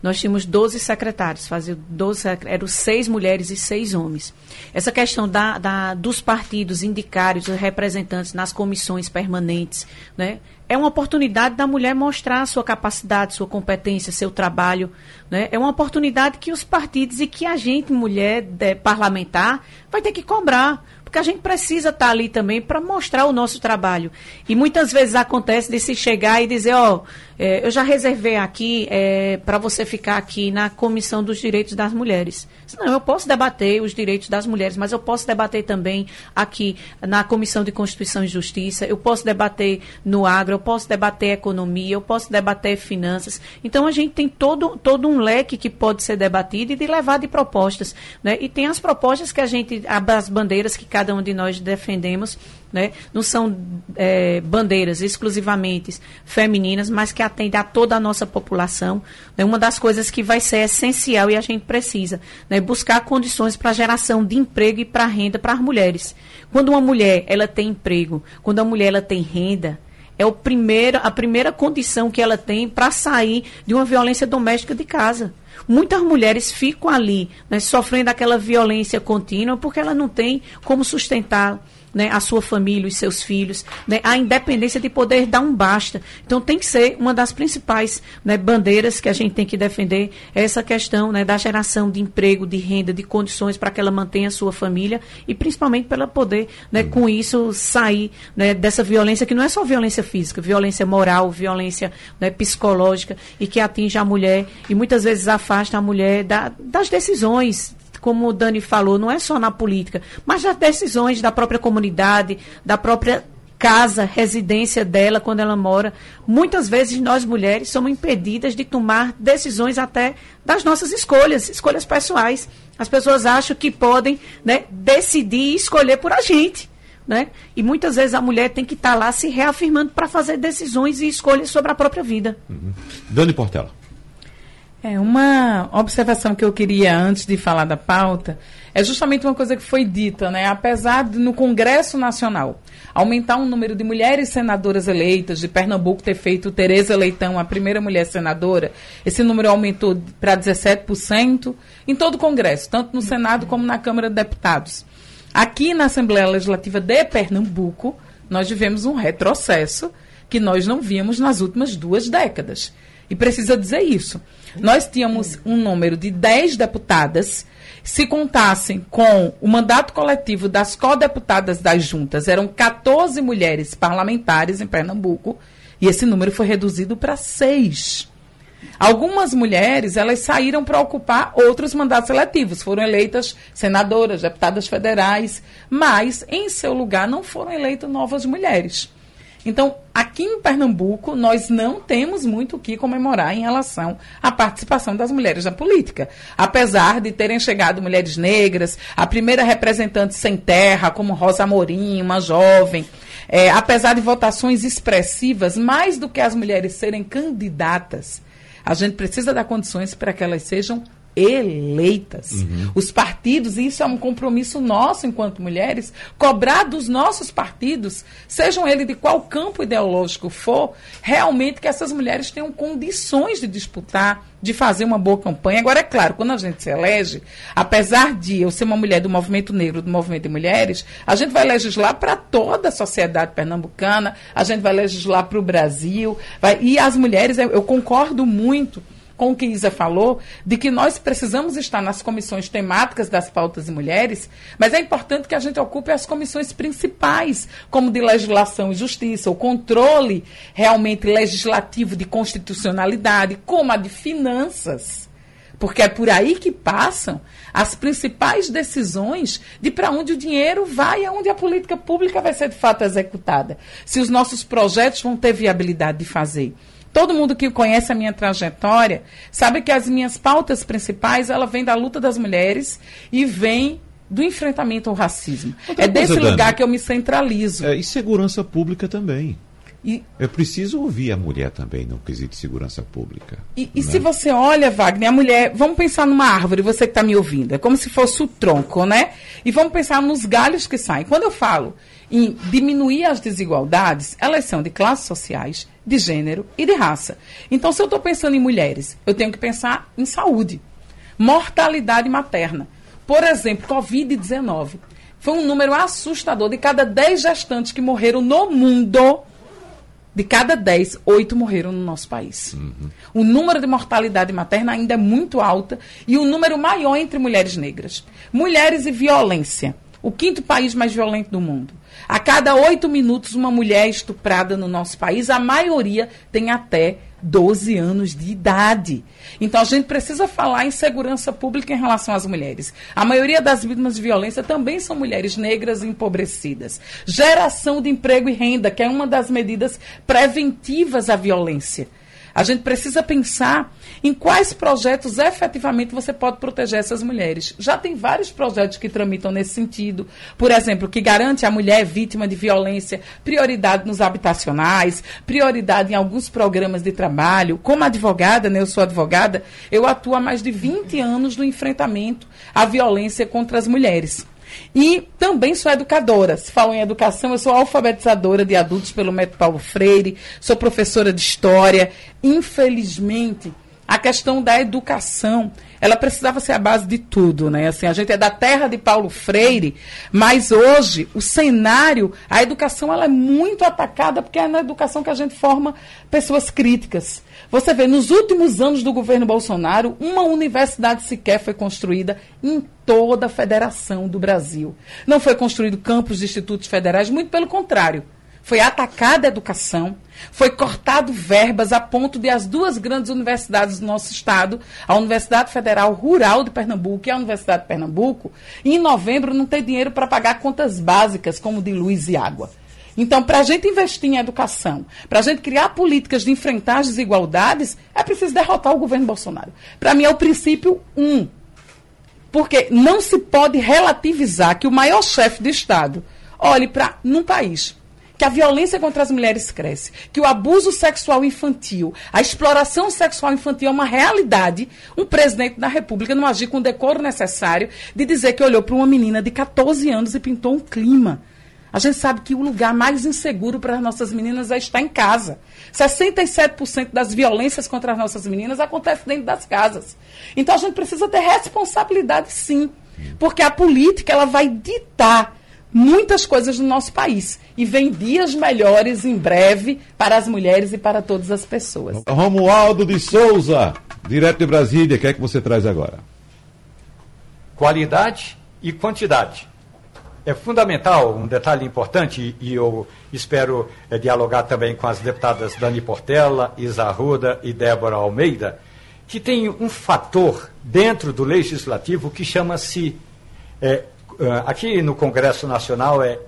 nós tínhamos 12 secretários, fazia 12, eram seis mulheres e seis homens. Essa questão da, da, dos partidos indicarem os representantes nas comissões permanentes, né, é uma oportunidade da mulher mostrar sua capacidade, sua competência, seu trabalho. Né? É uma oportunidade que os partidos e que a gente, mulher de, parlamentar, vai ter que cobrar porque a gente precisa estar tá ali também para mostrar o nosso trabalho. E muitas vezes acontece de se chegar e dizer, ó, oh, é, eu já reservei aqui é, para você ficar aqui na Comissão dos Direitos das Mulheres. Não, eu posso debater os direitos das mulheres, mas eu posso debater também aqui na Comissão de Constituição e Justiça, eu posso debater no agro, eu posso debater economia, eu posso debater finanças. Então a gente tem todo, todo um leque que pode ser debatido e de levar de propostas. Né? E tem as propostas que a gente, as bandeiras que cada cada um de nós defendemos, né? não são é, bandeiras exclusivamente femininas, mas que atendem a toda a nossa população. É uma das coisas que vai ser essencial e a gente precisa né? buscar condições para geração de emprego e para renda para as mulheres. Quando uma mulher ela tem emprego, quando a mulher ela tem renda, é o primeiro, a primeira condição que ela tem para sair de uma violência doméstica de casa. Muitas mulheres ficam ali, né, sofrendo aquela violência contínua porque ela não tem como sustentar né, a sua família, os seus filhos, né, a independência de poder dar um basta. Então tem que ser uma das principais né, bandeiras que a gente tem que defender essa questão né, da geração de emprego, de renda, de condições para que ela mantenha a sua família e principalmente para ela poder, né, com isso, sair né, dessa violência que não é só violência física, violência moral, violência né, psicológica e que atinge a mulher e muitas vezes afasta a mulher da, das decisões como o Dani falou, não é só na política, mas nas decisões da própria comunidade, da própria casa, residência dela, quando ela mora. Muitas vezes nós mulheres somos impedidas de tomar decisões até das nossas escolhas, escolhas pessoais. As pessoas acham que podem né, decidir e escolher por a gente. Né? E muitas vezes a mulher tem que estar tá lá se reafirmando para fazer decisões e escolhas sobre a própria vida. Uhum. Dani Portela. É, uma observação que eu queria antes de falar da pauta é justamente uma coisa que foi dita, né? Apesar de no Congresso Nacional aumentar o número de mulheres senadoras eleitas, de Pernambuco ter feito Tereza Leitão a primeira mulher senadora, esse número aumentou para 17% em todo o Congresso, tanto no Senado como na Câmara de Deputados. Aqui na Assembleia Legislativa de Pernambuco, nós tivemos um retrocesso que nós não víamos nas últimas duas décadas. E precisa dizer isso. Nós tínhamos um número de 10 deputadas. Se contassem com o mandato coletivo das co-deputadas das juntas, eram 14 mulheres parlamentares em Pernambuco, e esse número foi reduzido para 6. Algumas mulheres, elas saíram para ocupar outros mandatos eletivos, foram eleitas senadoras, deputadas federais, mas em seu lugar não foram eleitas novas mulheres. Então, aqui em Pernambuco, nós não temos muito o que comemorar em relação à participação das mulheres na política. Apesar de terem chegado mulheres negras, a primeira representante sem terra, como Rosa Amorim, uma jovem, é, apesar de votações expressivas, mais do que as mulheres serem candidatas, a gente precisa dar condições para que elas sejam eleitas. Uhum. Os partidos, e isso é um compromisso nosso enquanto mulheres, cobrar dos nossos partidos, sejam eles de qual campo ideológico for, realmente que essas mulheres tenham condições de disputar, de fazer uma boa campanha. Agora, é claro, quando a gente se elege, apesar de eu ser uma mulher do movimento negro, do movimento de mulheres, a gente vai legislar para toda a sociedade pernambucana, a gente vai legislar para o Brasil, vai, e as mulheres, eu, eu concordo muito com o que Isa falou, de que nós precisamos estar nas comissões temáticas das pautas de mulheres, mas é importante que a gente ocupe as comissões principais, como de legislação e justiça, o controle realmente legislativo de constitucionalidade, como a de finanças. Porque é por aí que passam as principais decisões de para onde o dinheiro vai e aonde a política pública vai ser de fato executada. Se os nossos projetos vão ter viabilidade de fazer. Todo mundo que conhece a minha trajetória sabe que as minhas pautas principais ela vem da luta das mulheres e vem do enfrentamento ao racismo. Outra é desse lugar Dani, que eu me centralizo. É, e segurança pública também. E, é preciso ouvir a mulher também no quesito de segurança pública. E, e né? se você olha, Wagner, a mulher. Vamos pensar numa árvore, você que está me ouvindo. É como se fosse o tronco, né? E vamos pensar nos galhos que saem. Quando eu falo em diminuir as desigualdades, elas são de classes sociais, de gênero e de raça. Então, se eu estou pensando em mulheres, eu tenho que pensar em saúde. Mortalidade materna. Por exemplo, Covid-19. Foi um número assustador. De cada 10 gestantes que morreram no mundo, de cada 10, 8 morreram no nosso país. Uhum. O número de mortalidade materna ainda é muito alta e o número maior entre mulheres negras. Mulheres e violência. O quinto país mais violento do mundo. A cada oito minutos, uma mulher é estuprada no nosso país. A maioria tem até 12 anos de idade. Então a gente precisa falar em segurança pública em relação às mulheres. A maioria das vítimas de violência também são mulheres negras e empobrecidas. Geração de emprego e renda, que é uma das medidas preventivas à violência. A gente precisa pensar em quais projetos efetivamente você pode proteger essas mulheres. Já tem vários projetos que tramitam nesse sentido. Por exemplo, que garante à mulher vítima de violência prioridade nos habitacionais, prioridade em alguns programas de trabalho. Como advogada, né, eu sou advogada, eu atuo há mais de 20 anos no enfrentamento à violência contra as mulheres. E também sou educadora. Se falam em educação, eu sou alfabetizadora de adultos pelo método Paulo Freire, sou professora de história. Infelizmente, a questão da educação, ela precisava ser a base de tudo, né? Assim, a gente é da terra de Paulo Freire, mas hoje o cenário, a educação ela é muito atacada porque é na educação que a gente forma pessoas críticas. Você vê, nos últimos anos do governo Bolsonaro, uma universidade sequer foi construída em toda a federação do Brasil. Não foi construído campos de institutos federais, muito pelo contrário. Foi atacada a educação, foi cortado verbas a ponto de as duas grandes universidades do nosso estado, a Universidade Federal Rural de Pernambuco e a Universidade de Pernambuco, em novembro não ter dinheiro para pagar contas básicas como de luz e água. Então, para a gente investir em educação, para a gente criar políticas de enfrentar as desigualdades, é preciso derrotar o governo Bolsonaro. Para mim, é o princípio um. Porque não se pode relativizar que o maior chefe de Estado olhe para, num país, que a violência contra as mulheres cresce, que o abuso sexual infantil, a exploração sexual infantil é uma realidade, um presidente da República não agir com o decoro necessário de dizer que olhou para uma menina de 14 anos e pintou um clima. A gente sabe que o lugar mais inseguro para as nossas meninas é estar em casa. 67% das violências contra as nossas meninas acontece dentro das casas. Então a gente precisa ter responsabilidade sim, porque a política ela vai ditar muitas coisas no nosso país. E vem dias melhores em breve para as mulheres e para todas as pessoas. Romualdo de Souza, direto de Brasília, o que é que você traz agora? Qualidade e quantidade. É fundamental, um detalhe importante, e eu espero é, dialogar também com as deputadas Dani Portela, Isa Arruda e Débora Almeida, que tem um fator dentro do legislativo que chama-se é, aqui no Congresso Nacional é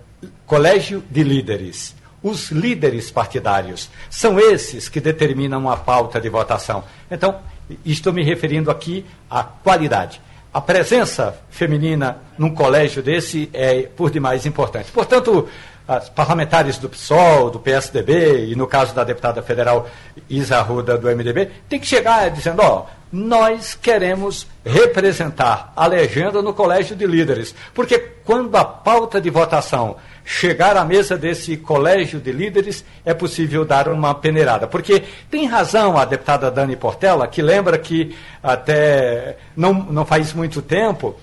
Colégio de Líderes. Os líderes partidários são esses que determinam a pauta de votação. Então, estou me referindo aqui à qualidade. A presença feminina num colégio desse é por demais importante. Portanto, as parlamentares do PSOL, do PSDB e no caso da deputada federal Isa Ruda do MDB, tem que chegar dizendo, ó, nós queremos representar a legenda no colégio de líderes. Porque quando a pauta de votação chegar à mesa desse colégio de líderes, é possível dar uma peneirada. Porque tem razão a deputada Dani Portela, que lembra que até não, não faz muito tempo,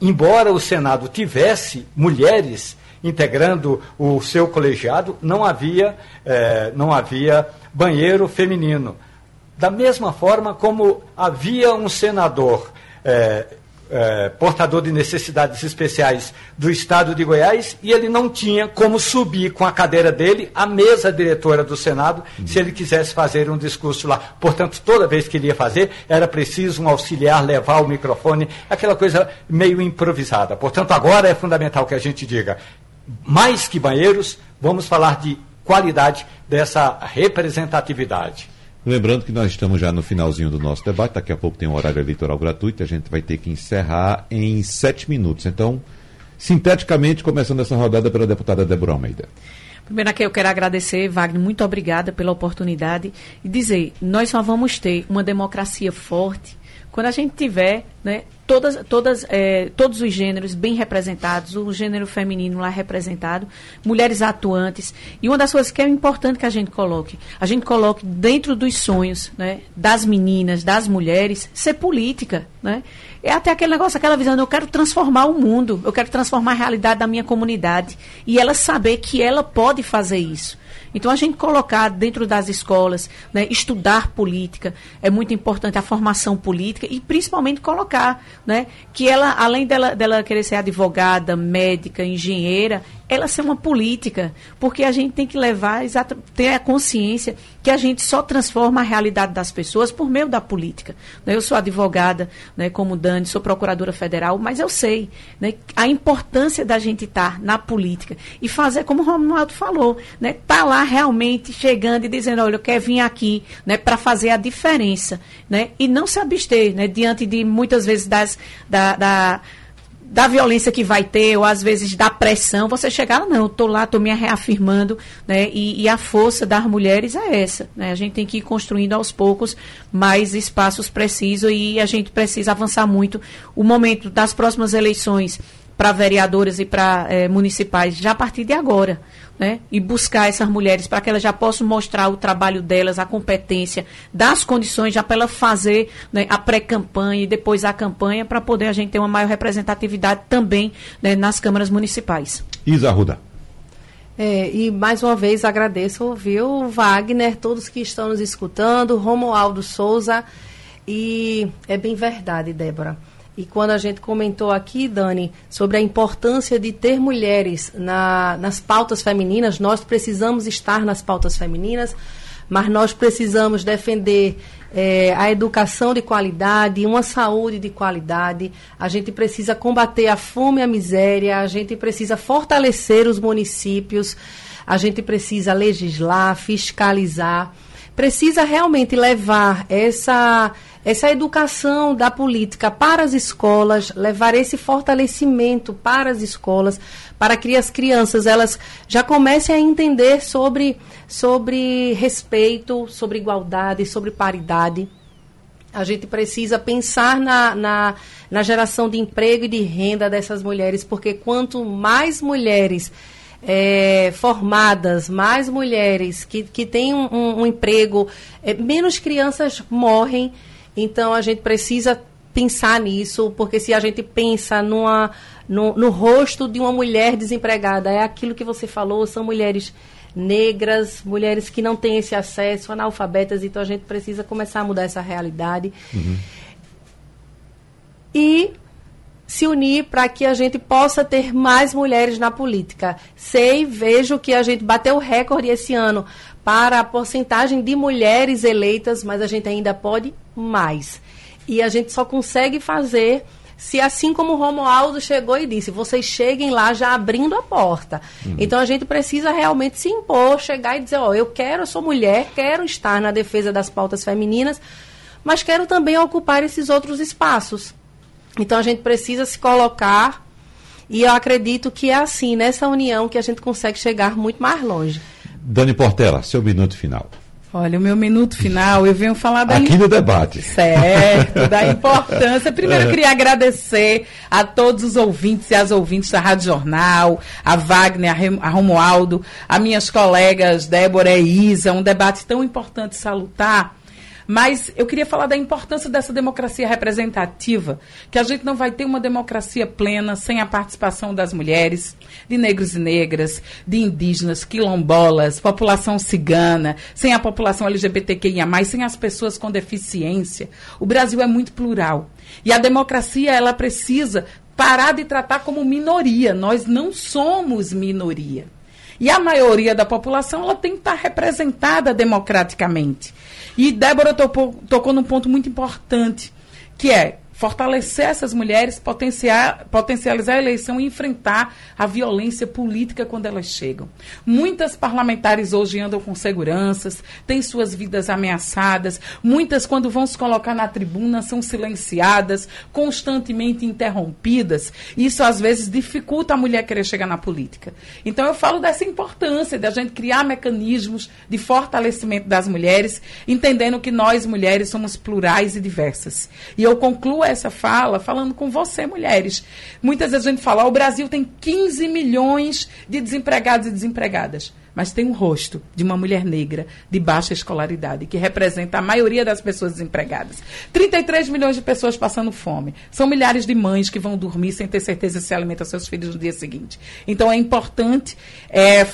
embora o Senado tivesse mulheres integrando o seu colegiado, não havia, eh, não havia banheiro feminino. Da mesma forma como havia um senador é, é, portador de necessidades especiais do estado de Goiás e ele não tinha como subir com a cadeira dele à mesa diretora do Senado uhum. se ele quisesse fazer um discurso lá. Portanto, toda vez que ele ia fazer, era preciso um auxiliar levar o microfone, aquela coisa meio improvisada. Portanto, agora é fundamental que a gente diga: mais que banheiros, vamos falar de qualidade dessa representatividade. Lembrando que nós estamos já no finalzinho do nosso debate, daqui a pouco tem um horário eleitoral gratuito, a gente vai ter que encerrar em sete minutos. Então, sinteticamente, começando essa rodada pela deputada Débora Almeida. Primeiro aqui eu quero agradecer, Wagner, muito obrigada pela oportunidade e dizer, nós só vamos ter uma democracia forte quando a gente tiver né, todas, todas, é, todos os gêneros bem representados, o gênero feminino lá representado, mulheres atuantes. E uma das coisas que é importante que a gente coloque, a gente coloque dentro dos sonhos né, das meninas, das mulheres, ser política. Né? É até aquele negócio, aquela visão, eu quero transformar o mundo, eu quero transformar a realidade da minha comunidade. E ela saber que ela pode fazer isso. Então, a gente colocar dentro das escolas, né, estudar política, é muito importante a formação política e principalmente colocar né, que ela, além dela, dela querer ser advogada, médica, engenheira, ela ser uma política, porque a gente tem que levar, ter a consciência que a gente só transforma a realidade das pessoas por meio da política. Né? Eu sou advogada, né, como Dani, sou procuradora federal, mas eu sei né, a importância da gente estar na política e fazer, como o Romualdo falou, né, tá lá realmente chegando e dizendo, olha, eu quero vir aqui né, para fazer a diferença né, e não se abster né, diante de muitas vezes das, da, da da violência que vai ter, ou às vezes da pressão, você chegar, não, estou lá, estou me reafirmando, né? E, e, a força das mulheres é essa, né? A gente tem que ir construindo aos poucos mais espaços precisos e a gente precisa avançar muito. O momento das próximas eleições para vereadoras e para é, municipais já a partir de agora. Né? E buscar essas mulheres para que elas já possam mostrar o trabalho delas, a competência, das condições já para ela fazer né, a pré-campanha e depois a campanha para poder a gente ter uma maior representatividade também né, nas câmaras municipais. Isa Ruda. É, e mais uma vez agradeço, viu, Wagner, todos que estão nos escutando, Romualdo Souza. E é bem verdade, Débora. E quando a gente comentou aqui, Dani, sobre a importância de ter mulheres na, nas pautas femininas, nós precisamos estar nas pautas femininas, mas nós precisamos defender é, a educação de qualidade, uma saúde de qualidade. A gente precisa combater a fome e a miséria, a gente precisa fortalecer os municípios, a gente precisa legislar, fiscalizar, precisa realmente levar essa essa educação da política para as escolas, levar esse fortalecimento para as escolas, para que as crianças elas já comecem a entender sobre, sobre respeito, sobre igualdade, sobre paridade. A gente precisa pensar na, na, na geração de emprego e de renda dessas mulheres, porque quanto mais mulheres é, formadas, mais mulheres que, que têm um, um, um emprego, é, menos crianças morrem então a gente precisa pensar nisso, porque se a gente pensa numa, no, no rosto de uma mulher desempregada, é aquilo que você falou, são mulheres negras, mulheres que não têm esse acesso, analfabetas, então a gente precisa começar a mudar essa realidade. Uhum. E se unir para que a gente possa ter mais mulheres na política. Sei, vejo que a gente bateu recorde esse ano para a porcentagem de mulheres eleitas, mas a gente ainda pode mais. E a gente só consegue fazer se assim como o Romualdo chegou e disse, vocês cheguem lá já abrindo a porta. Uhum. Então a gente precisa realmente se impor, chegar e dizer, ó, oh, eu quero, eu sou mulher, quero estar na defesa das pautas femininas, mas quero também ocupar esses outros espaços. Então a gente precisa se colocar e eu acredito que é assim, nessa união, que a gente consegue chegar muito mais longe. Dani Portela, seu minuto final. Olha, o meu minuto final, eu venho falar da. Aqui no debate. Certo, da importância. Primeiro, eu é. queria agradecer a todos os ouvintes e as ouvintes da Rádio Jornal, a Wagner, a Romualdo, a minhas colegas Débora e Isa. Um debate tão importante salutar mas eu queria falar da importância dessa democracia representativa, que a gente não vai ter uma democracia plena sem a participação das mulheres, de negros e negras, de indígenas, quilombolas, população cigana, sem a população LGBTQIA+, sem as pessoas com deficiência. O Brasil é muito plural. E a democracia, ela precisa parar de tratar como minoria. Nós não somos minoria. E a maioria da população ela tem que estar representada democraticamente. E Débora tocou, num ponto muito importante, que é fortalecer essas mulheres, potencializar a eleição e enfrentar a violência política quando elas chegam. Muitas parlamentares hoje andam com seguranças, têm suas vidas ameaçadas, muitas, quando vão se colocar na tribuna, são silenciadas, constantemente interrompidas. Isso, às vezes, dificulta a mulher querer chegar na política. Então, eu falo dessa importância de a gente criar mecanismos de fortalecimento das mulheres, entendendo que nós, mulheres, somos plurais e diversas. E eu concluo essa fala falando com você, mulheres. Muitas vezes a gente fala, o Brasil tem 15 milhões de desempregados e desempregadas mas tem um rosto de uma mulher negra de baixa escolaridade, que representa a maioria das pessoas desempregadas. 33 milhões de pessoas passando fome. São milhares de mães que vão dormir sem ter certeza se alimentam seus filhos no dia seguinte. Então é importante é,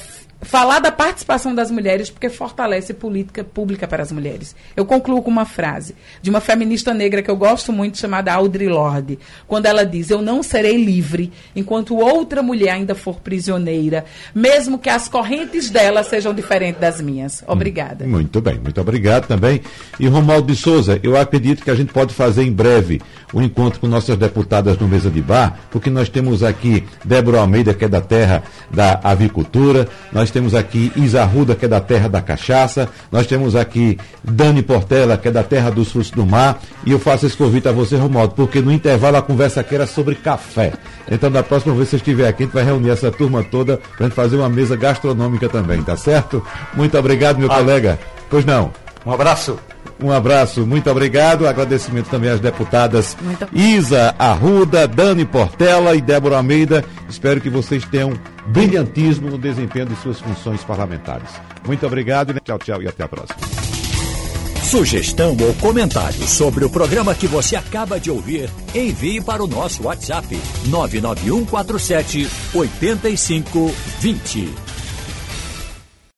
falar da participação das mulheres porque fortalece política pública para as mulheres. Eu concluo com uma frase de uma feminista negra que eu gosto muito, chamada Audre Lorde, quando ela diz: Eu não serei livre enquanto outra mulher ainda for prisioneira, mesmo que as correntes dela sejam diferentes das minhas. Obrigada. Hum, muito bem, muito obrigado também. E Romualdo de Souza, eu acredito que a gente pode fazer em breve o um encontro com nossas deputadas no Mesa de Bar, porque nós temos aqui Débora Almeida, que é da terra da avicultura, nós temos aqui Isa Ruda, que é da terra da cachaça, nós temos aqui Dani Portela, que é da terra dos frutos do mar, e eu faço esse convite a você, Romualdo, porque no intervalo a conversa aqui era sobre café. Então, da próxima vez que você estiver aqui, a gente vai reunir essa turma toda para gente fazer uma mesa gastronômica também, tá certo? Muito obrigado, meu ah. colega. Pois não. Um abraço. Um abraço, muito obrigado. Agradecimento também às deputadas Isa Arruda, Dani Portela e Débora Almeida. Espero que vocês tenham brilhantismo no desempenho de suas funções parlamentares. Muito obrigado, tchau, tchau e até a próxima. Sugestão ou comentário sobre o programa que você acaba de ouvir, envie para o nosso WhatsApp 99147 8520.